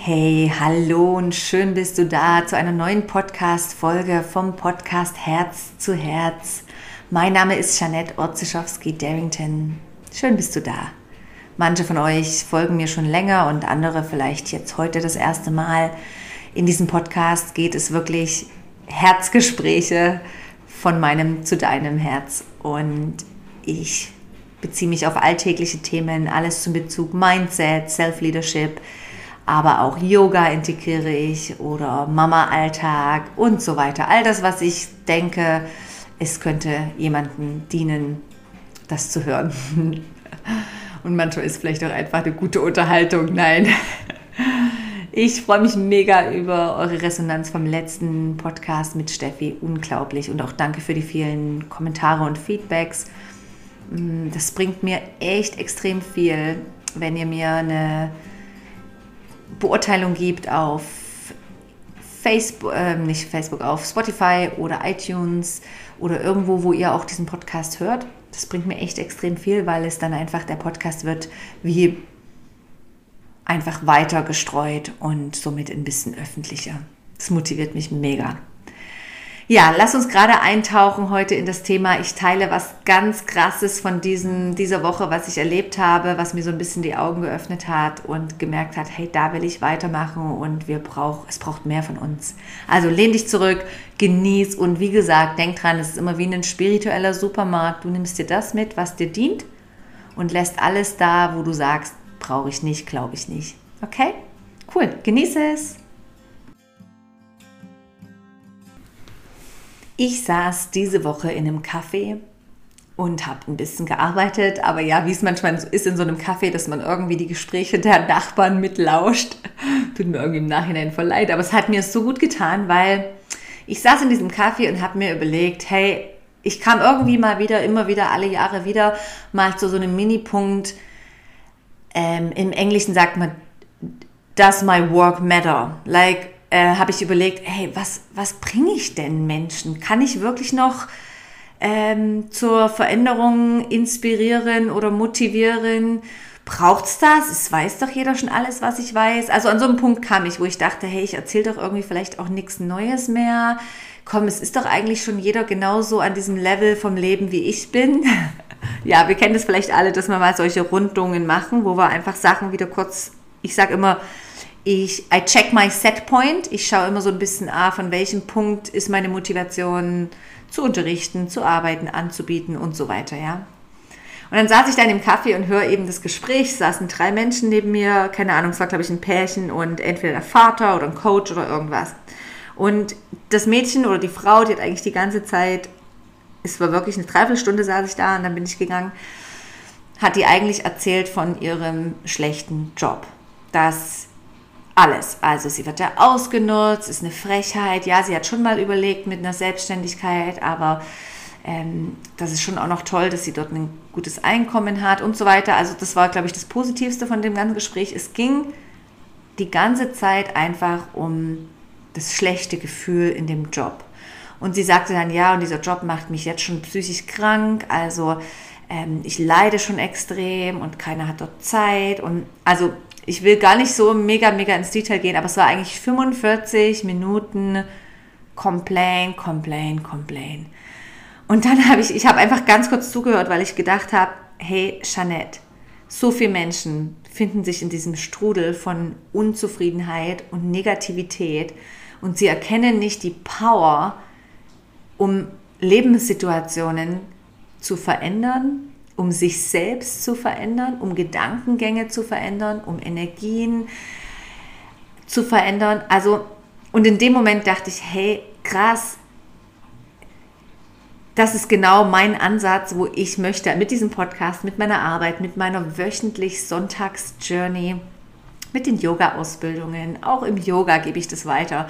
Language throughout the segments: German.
Hey, hallo und schön bist du da zu einer neuen Podcast-Folge vom Podcast Herz zu Herz. Mein Name ist Janette Orzischowski-Darrington. Schön bist du da. Manche von euch folgen mir schon länger und andere vielleicht jetzt heute das erste Mal. In diesem Podcast geht es wirklich Herzgespräche von meinem zu deinem Herz und ich beziehe mich auf alltägliche Themen, alles zum Bezug Mindset, Self-Leadership, aber auch Yoga integriere ich oder Mama-Alltag und so weiter. All das, was ich denke, es könnte jemandem dienen, das zu hören. Und manchmal ist vielleicht auch einfach eine gute Unterhaltung. Nein. Ich freue mich mega über eure Resonanz vom letzten Podcast mit Steffi. Unglaublich. Und auch danke für die vielen Kommentare und Feedbacks. Mm, das bringt mir echt extrem viel, wenn ihr mir eine Beurteilung gibt auf Facebook, äh, nicht Facebook, auf Spotify oder iTunes oder irgendwo, wo ihr auch diesen Podcast hört. Das bringt mir echt extrem viel, weil es dann einfach der Podcast wird wie einfach weiter gestreut und somit ein bisschen öffentlicher. Das motiviert mich mega. Ja, lass uns gerade eintauchen heute in das Thema. Ich teile was ganz Krasses von diesem, dieser Woche, was ich erlebt habe, was mir so ein bisschen die Augen geöffnet hat und gemerkt hat, hey, da will ich weitermachen und wir brauch, es braucht mehr von uns. Also lehn dich zurück, genieß und wie gesagt, denk dran, es ist immer wie ein spiritueller Supermarkt. Du nimmst dir das mit, was dir dient und lässt alles da, wo du sagst, brauche ich nicht, glaube ich nicht. Okay? Cool, genieße es. Ich saß diese Woche in einem Café und habe ein bisschen gearbeitet, aber ja, wie es manchmal ist in so einem Café, dass man irgendwie die Gespräche der Nachbarn mitlauscht. Tut mir irgendwie im Nachhinein voll leid, aber es hat mir so gut getan, weil ich saß in diesem Café und habe mir überlegt, hey, ich kam irgendwie mal wieder, immer wieder, alle Jahre wieder mal zu so einem Minipunkt. Ähm, Im Englischen sagt man, does my work matter? Like, äh, habe ich überlegt, hey, was, was bringe ich denn Menschen? Kann ich wirklich noch ähm, zur Veränderung inspirieren oder motivieren? Braucht's das? Es weiß doch jeder schon alles, was ich weiß. Also an so einem Punkt kam ich, wo ich dachte, hey, ich erzähle doch irgendwie vielleicht auch nichts Neues mehr. Komm, es ist doch eigentlich schon jeder genauso an diesem Level vom Leben, wie ich bin. ja, wir kennen das vielleicht alle, dass wir mal solche Rundungen machen, wo wir einfach Sachen wieder kurz, ich sage immer, ich I check my set point. Ich schaue immer so ein bisschen, ah, von welchem Punkt ist meine Motivation zu unterrichten, zu arbeiten, anzubieten und so weiter, ja. Und dann saß ich da in dem Kaffee und höre eben das Gespräch. Es saßen drei Menschen neben mir, keine Ahnung, es war glaube ich ein Pärchen und entweder der Vater oder ein Coach oder irgendwas. Und das Mädchen oder die Frau, die hat eigentlich die ganze Zeit, es war wirklich eine Dreiviertelstunde saß ich da und dann bin ich gegangen, hat die eigentlich erzählt von ihrem schlechten Job. Dass alles. Also sie wird ja ausgenutzt, ist eine Frechheit. Ja, sie hat schon mal überlegt mit einer Selbstständigkeit, aber ähm, das ist schon auch noch toll, dass sie dort ein gutes Einkommen hat und so weiter. Also das war, glaube ich, das Positivste von dem ganzen Gespräch. Es ging die ganze Zeit einfach um das schlechte Gefühl in dem Job. Und sie sagte dann, ja, und dieser Job macht mich jetzt schon psychisch krank, also ähm, ich leide schon extrem und keiner hat dort Zeit. Und also ich will gar nicht so mega, mega ins Detail gehen, aber es war eigentlich 45 Minuten Complain, Complain, Complain. Und dann habe ich, ich habe einfach ganz kurz zugehört, weil ich gedacht habe, hey, Jeanette, so viele Menschen finden sich in diesem Strudel von Unzufriedenheit und Negativität und sie erkennen nicht die Power, um Lebenssituationen zu verändern, um sich selbst zu verändern, um Gedankengänge zu verändern, um Energien zu verändern. Also, und in dem Moment dachte ich, hey, krass, das ist genau mein Ansatz, wo ich möchte mit diesem Podcast, mit meiner Arbeit, mit meiner wöchentlich Sonntags-Journey, mit den Yoga-Ausbildungen, auch im Yoga gebe ich das weiter.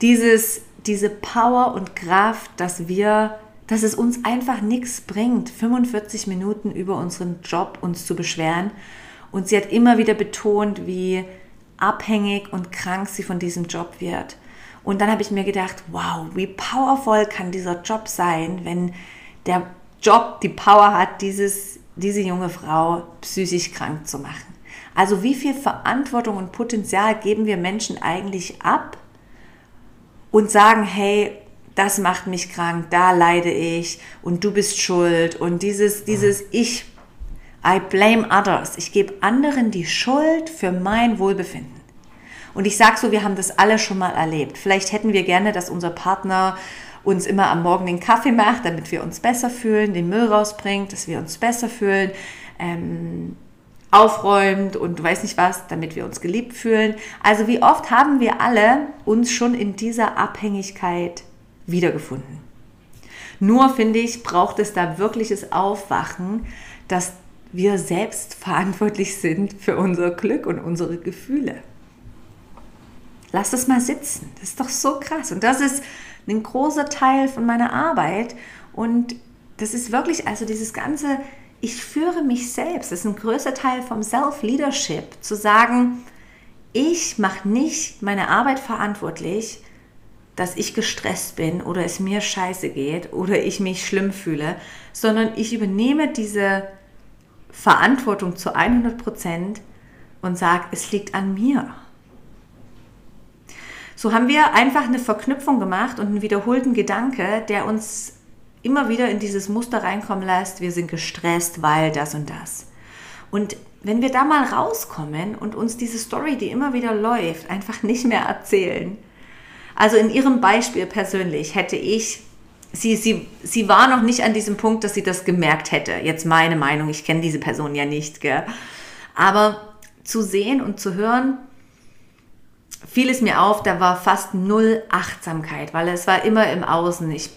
Dieses, diese Power und Kraft, dass wir dass es uns einfach nichts bringt, 45 Minuten über unseren Job uns zu beschweren. Und sie hat immer wieder betont, wie abhängig und krank sie von diesem Job wird. Und dann habe ich mir gedacht, wow, wie powerful kann dieser Job sein, wenn der Job die Power hat, dieses, diese junge Frau psychisch krank zu machen. Also wie viel Verantwortung und Potenzial geben wir Menschen eigentlich ab und sagen, hey, das macht mich krank, da leide ich und du bist schuld und dieses, dieses Ich, I blame others. Ich gebe anderen die Schuld für mein Wohlbefinden. Und ich sage so, wir haben das alle schon mal erlebt. Vielleicht hätten wir gerne, dass unser Partner uns immer am Morgen den Kaffee macht, damit wir uns besser fühlen, den Müll rausbringt, dass wir uns besser fühlen, ähm, aufräumt und du weißt nicht was, damit wir uns geliebt fühlen. Also wie oft haben wir alle uns schon in dieser Abhängigkeit wiedergefunden. Nur finde ich, braucht es da wirkliches Aufwachen, dass wir selbst verantwortlich sind für unser Glück und unsere Gefühle. Lass das mal sitzen. Das ist doch so krass. Und das ist ein großer Teil von meiner Arbeit. Und das ist wirklich, also dieses ganze, ich führe mich selbst, das ist ein größer Teil vom Self-Leadership, zu sagen, ich mache nicht meine Arbeit verantwortlich, dass ich gestresst bin oder es mir scheiße geht oder ich mich schlimm fühle, sondern ich übernehme diese Verantwortung zu 100 Prozent und sage, es liegt an mir. So haben wir einfach eine Verknüpfung gemacht und einen wiederholten Gedanke, der uns immer wieder in dieses Muster reinkommen lässt, wir sind gestresst, weil das und das. Und wenn wir da mal rauskommen und uns diese Story, die immer wieder läuft, einfach nicht mehr erzählen. Also in ihrem Beispiel persönlich hätte ich, sie, sie, sie war noch nicht an diesem Punkt, dass sie das gemerkt hätte. Jetzt meine Meinung, ich kenne diese Person ja nicht, gell? Aber zu sehen und zu hören, fiel es mir auf, da war fast null Achtsamkeit, weil es war immer im Außen. Ich,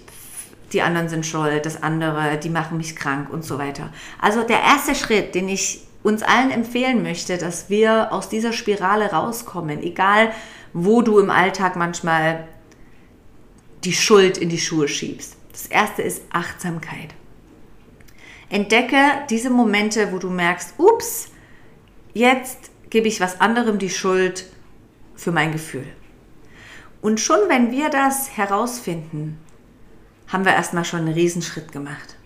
die anderen sind schuld, das andere, die machen mich krank und so weiter. Also der erste Schritt, den ich uns allen empfehlen möchte, dass wir aus dieser Spirale rauskommen, egal wo du im Alltag manchmal die Schuld in die Schuhe schiebst. Das erste ist Achtsamkeit. Entdecke diese Momente, wo du merkst, ups, jetzt gebe ich was anderem die Schuld für mein Gefühl. Und schon wenn wir das herausfinden, haben wir erstmal schon einen Riesenschritt gemacht.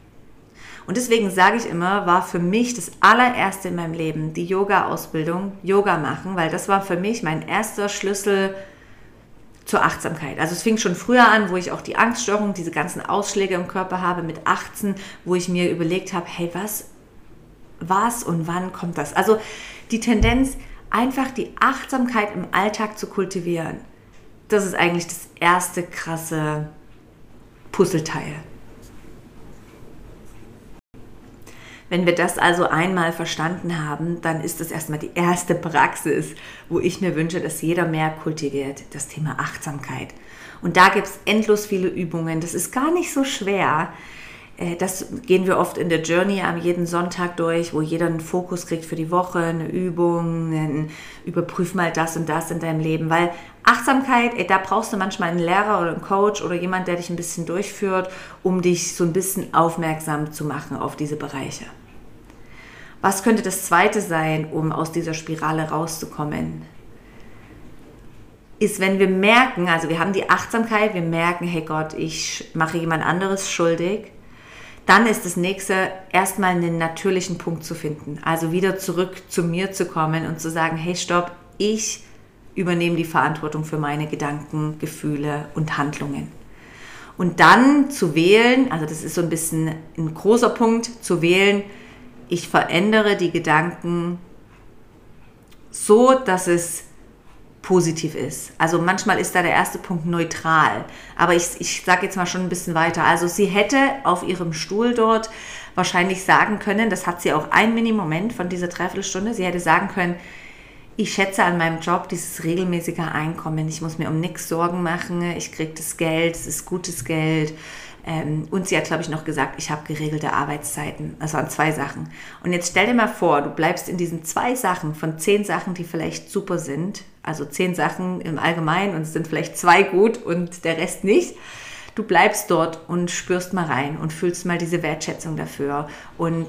Und deswegen sage ich immer, war für mich das allererste in meinem Leben die Yoga-Ausbildung, Yoga machen, weil das war für mich mein erster Schlüssel zur Achtsamkeit. Also es fing schon früher an, wo ich auch die Angststörung, diese ganzen Ausschläge im Körper habe mit 18, wo ich mir überlegt habe, hey, was, was und wann kommt das? Also die Tendenz, einfach die Achtsamkeit im Alltag zu kultivieren, das ist eigentlich das erste krasse Puzzleteil. Wenn wir das also einmal verstanden haben, dann ist das erstmal die erste Praxis, wo ich mir wünsche, dass jeder mehr kultiviert, das Thema Achtsamkeit. Und da gibt es endlos viele Übungen. Das ist gar nicht so schwer. Äh, das gehen wir oft in der Journey am jeden Sonntag durch, wo jeder einen Fokus kriegt für die Woche, eine Übung, einen, überprüf mal das und das in deinem Leben, weil Achtsamkeit, ey, da brauchst du manchmal einen Lehrer oder einen Coach oder jemand, der dich ein bisschen durchführt, um dich so ein bisschen aufmerksam zu machen auf diese Bereiche. Was könnte das zweite sein, um aus dieser Spirale rauszukommen? Ist, wenn wir merken, also wir haben die Achtsamkeit, wir merken, hey Gott, ich mache jemand anderes schuldig dann ist das nächste, erstmal einen natürlichen Punkt zu finden. Also wieder zurück zu mir zu kommen und zu sagen, hey, stopp, ich übernehme die Verantwortung für meine Gedanken, Gefühle und Handlungen. Und dann zu wählen, also das ist so ein bisschen ein großer Punkt, zu wählen, ich verändere die Gedanken so, dass es positiv ist. Also manchmal ist da der erste Punkt neutral. Aber ich, ich sage jetzt mal schon ein bisschen weiter. Also sie hätte auf ihrem Stuhl dort wahrscheinlich sagen können, das hat sie auch ein Mini-Moment von dieser Dreiviertelstunde, sie hätte sagen können, ich schätze an meinem Job dieses regelmäßige Einkommen. Ich muss mir um nichts Sorgen machen. Ich kriege das Geld, es ist gutes Geld. Ähm, und sie hat, glaube ich, noch gesagt, ich habe geregelte Arbeitszeiten. Das waren zwei Sachen. Und jetzt stell dir mal vor, du bleibst in diesen zwei Sachen von zehn Sachen, die vielleicht super sind. Also zehn Sachen im Allgemeinen und es sind vielleicht zwei gut und der Rest nicht. Du bleibst dort und spürst mal rein und fühlst mal diese Wertschätzung dafür und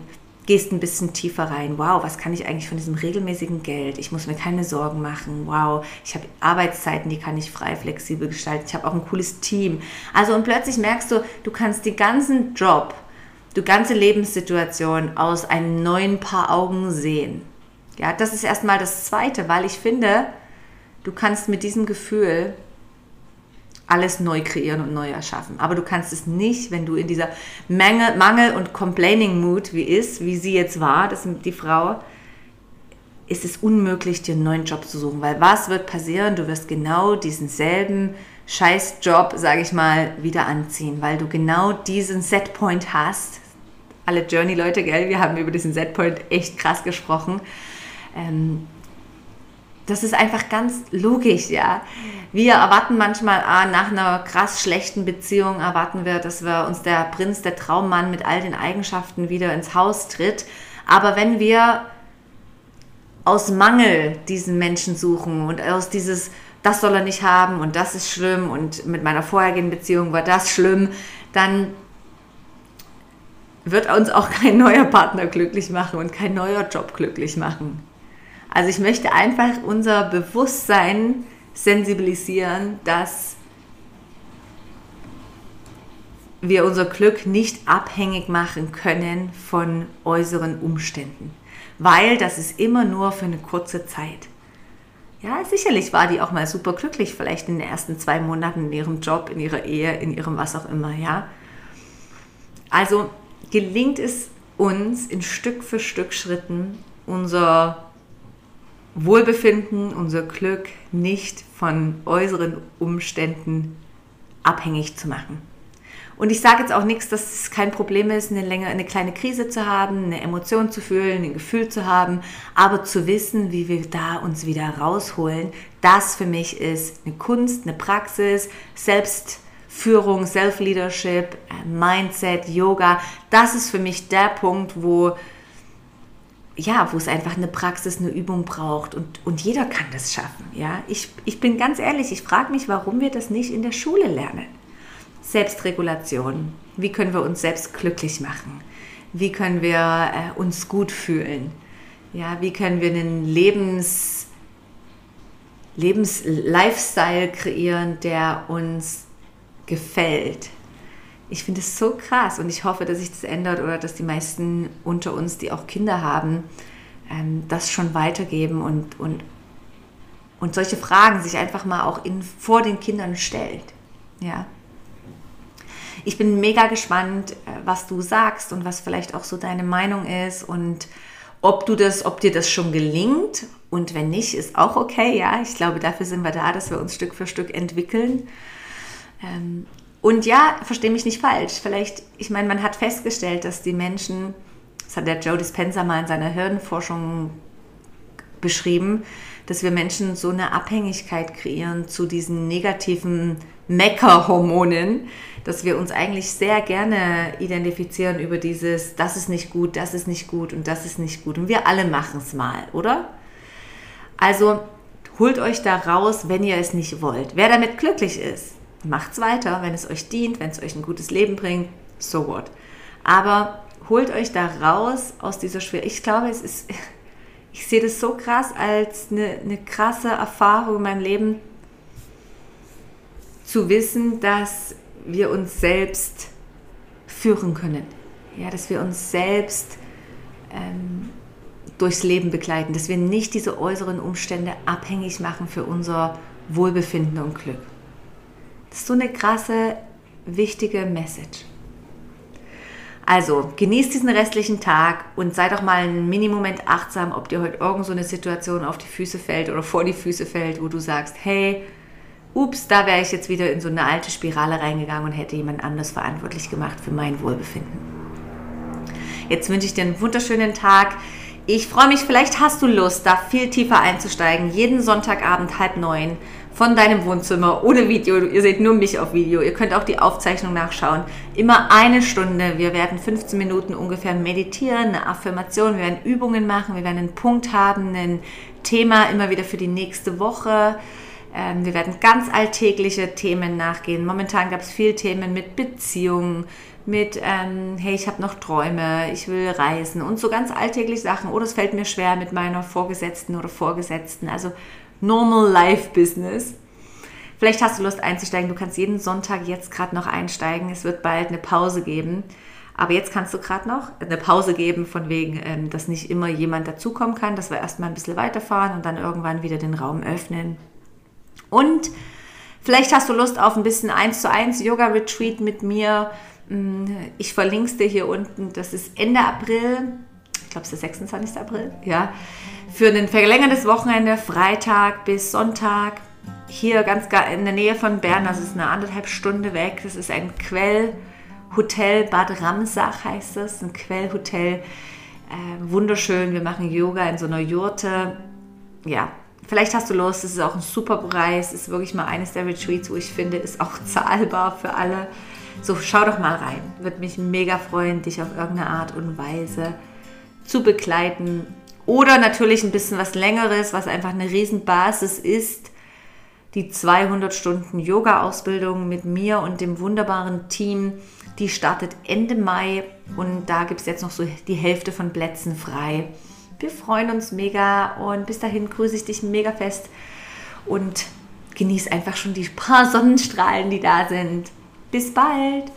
gehst ein bisschen tiefer rein. Wow, was kann ich eigentlich von diesem regelmäßigen Geld? Ich muss mir keine Sorgen machen. Wow, ich habe Arbeitszeiten, die kann ich frei, flexibel gestalten. Ich habe auch ein cooles Team. Also und plötzlich merkst du, du kannst den ganzen Job, die ganze Lebenssituation aus einem neuen Paar Augen sehen. Ja, das ist erstmal das Zweite, weil ich finde, du kannst mit diesem Gefühl alles neu kreieren und neu erschaffen. Aber du kannst es nicht, wenn du in dieser Mangel, Mangel und Complaining Mood wie ist, wie sie jetzt war, das die Frau, ist es unmöglich, dir einen neuen Job zu suchen. Weil was wird passieren? Du wirst genau diesen selben Scheißjob, sage ich mal, wieder anziehen, weil du genau diesen Setpoint hast. Alle Journey-Leute, gell, wir haben über diesen Setpoint echt krass gesprochen. Ähm, das ist einfach ganz logisch, ja. Wir erwarten manchmal, ah, nach einer krass schlechten Beziehung erwarten wir, dass wir uns der Prinz, der Traummann mit all den Eigenschaften wieder ins Haus tritt. Aber wenn wir aus Mangel diesen Menschen suchen und aus dieses, das soll er nicht haben und das ist schlimm und mit meiner vorhergehenden Beziehung war das schlimm, dann wird uns auch kein neuer Partner glücklich machen und kein neuer Job glücklich machen. Also ich möchte einfach unser Bewusstsein sensibilisieren, dass wir unser Glück nicht abhängig machen können von äußeren Umständen weil das ist immer nur für eine kurze Zeit. Ja, sicherlich war die auch mal super glücklich, vielleicht in den ersten zwei Monaten in ihrem Job, in ihrer Ehe, in ihrem was auch immer, ja. Also gelingt es uns in Stück für Stück Schritten unser Wohlbefinden, unser Glück nicht von äußeren Umständen abhängig zu machen. Und ich sage jetzt auch nichts, dass es kein Problem ist, eine, längere, eine kleine Krise zu haben, eine Emotion zu fühlen, ein Gefühl zu haben, aber zu wissen, wie wir da uns wieder rausholen, das für mich ist eine Kunst, eine Praxis, Selbstführung, Self-Leadership, Mindset, Yoga. Das ist für mich der Punkt, wo ja, wo es einfach eine Praxis, eine Übung braucht und, und jeder kann das schaffen. Ja? Ich, ich bin ganz ehrlich, ich frage mich, warum wir das nicht in der Schule lernen. Selbstregulation. Wie können wir uns selbst glücklich machen? Wie können wir äh, uns gut fühlen? Ja, wie können wir einen Lebens, Lebens Lifestyle kreieren, der uns gefällt? Ich finde es so krass und ich hoffe, dass sich das ändert oder dass die meisten unter uns, die auch Kinder haben, ähm, das schon weitergeben und, und, und solche Fragen sich einfach mal auch in, vor den Kindern stellt. Ja. Ich bin mega gespannt, äh, was du sagst und was vielleicht auch so deine Meinung ist und ob du das, ob dir das schon gelingt und wenn nicht, ist auch okay. Ja, ich glaube, dafür sind wir da, dass wir uns Stück für Stück entwickeln. Ähm, und ja, verstehe mich nicht falsch. Vielleicht, ich meine, man hat festgestellt, dass die Menschen, das hat der Joe Dispenza mal in seiner Hirnforschung beschrieben, dass wir Menschen so eine Abhängigkeit kreieren zu diesen negativen Meckerhormonen, dass wir uns eigentlich sehr gerne identifizieren über dieses, das ist nicht gut, das ist nicht gut und das ist nicht gut. Und wir alle machen es mal, oder? Also holt euch da raus, wenn ihr es nicht wollt. Wer damit glücklich ist, macht es weiter, wenn es euch dient, wenn es euch ein gutes Leben bringt, so what. Aber holt euch da raus aus dieser Schwierigkeit. Ich glaube, es ist, ich sehe das so krass als eine, eine krasse Erfahrung in meinem Leben, zu wissen, dass wir uns selbst führen können. Ja, dass wir uns selbst ähm, durchs Leben begleiten, dass wir nicht diese äußeren Umstände abhängig machen für unser Wohlbefinden und Glück. So eine krasse, wichtige Message. Also, genießt diesen restlichen Tag und sei doch mal einen Minimoment achtsam, ob dir heute irgend so eine Situation auf die Füße fällt oder vor die Füße fällt, wo du sagst, hey, ups, da wäre ich jetzt wieder in so eine alte Spirale reingegangen und hätte jemand anders verantwortlich gemacht für mein Wohlbefinden. Jetzt wünsche ich dir einen wunderschönen Tag. Ich freue mich, vielleicht hast du Lust, da viel tiefer einzusteigen. Jeden Sonntagabend halb neun von deinem Wohnzimmer ohne Video. Ihr seht nur mich auf Video. Ihr könnt auch die Aufzeichnung nachschauen. Immer eine Stunde. Wir werden 15 Minuten ungefähr meditieren, eine Affirmation. Wir werden Übungen machen. Wir werden einen Punkt haben, ein Thema immer wieder für die nächste Woche. Ähm, wir werden ganz alltägliche Themen nachgehen. Momentan gab es viele Themen mit Beziehungen, mit, ähm, hey, ich habe noch Träume, ich will reisen und so ganz alltägliche Sachen. Oder es fällt mir schwer mit meiner Vorgesetzten oder Vorgesetzten. Also Normal Life Business. Vielleicht hast du Lust einzusteigen. Du kannst jeden Sonntag jetzt gerade noch einsteigen. Es wird bald eine Pause geben. Aber jetzt kannst du gerade noch eine Pause geben, von wegen, ähm, dass nicht immer jemand dazukommen kann, dass wir erstmal ein bisschen weiterfahren und dann irgendwann wieder den Raum öffnen. Und vielleicht hast du Lust auf ein bisschen 1 zu 1 Yoga-Retreat mit mir. Mm, ich verlinke es dir hier unten. Das ist Ende April. Ich glaube, es ist der 26. April. Ja. Für ein verlängertes Wochenende, Freitag bis Sonntag. Hier ganz in der Nähe von Bern. Das ist eine anderthalb Stunde weg. Das ist ein Quell. Hotel Bad Ramsach heißt es, ein Quellhotel. Äh, wunderschön, wir machen Yoga in so einer Jurte. Ja, vielleicht hast du Lust, es ist auch ein super Preis, es ist wirklich mal eines der Retreats, wo ich finde, ist auch zahlbar für alle. So, schau doch mal rein. Würde mich mega freuen, dich auf irgendeine Art und Weise zu begleiten. Oder natürlich ein bisschen was Längeres, was einfach eine Riesenbasis ist. Die 200 Stunden Yoga-Ausbildung mit mir und dem wunderbaren Team die startet Ende Mai und da gibt es jetzt noch so die Hälfte von Plätzen frei. Wir freuen uns mega und bis dahin grüße ich dich mega fest und genieß einfach schon die paar Sonnenstrahlen, die da sind. Bis bald!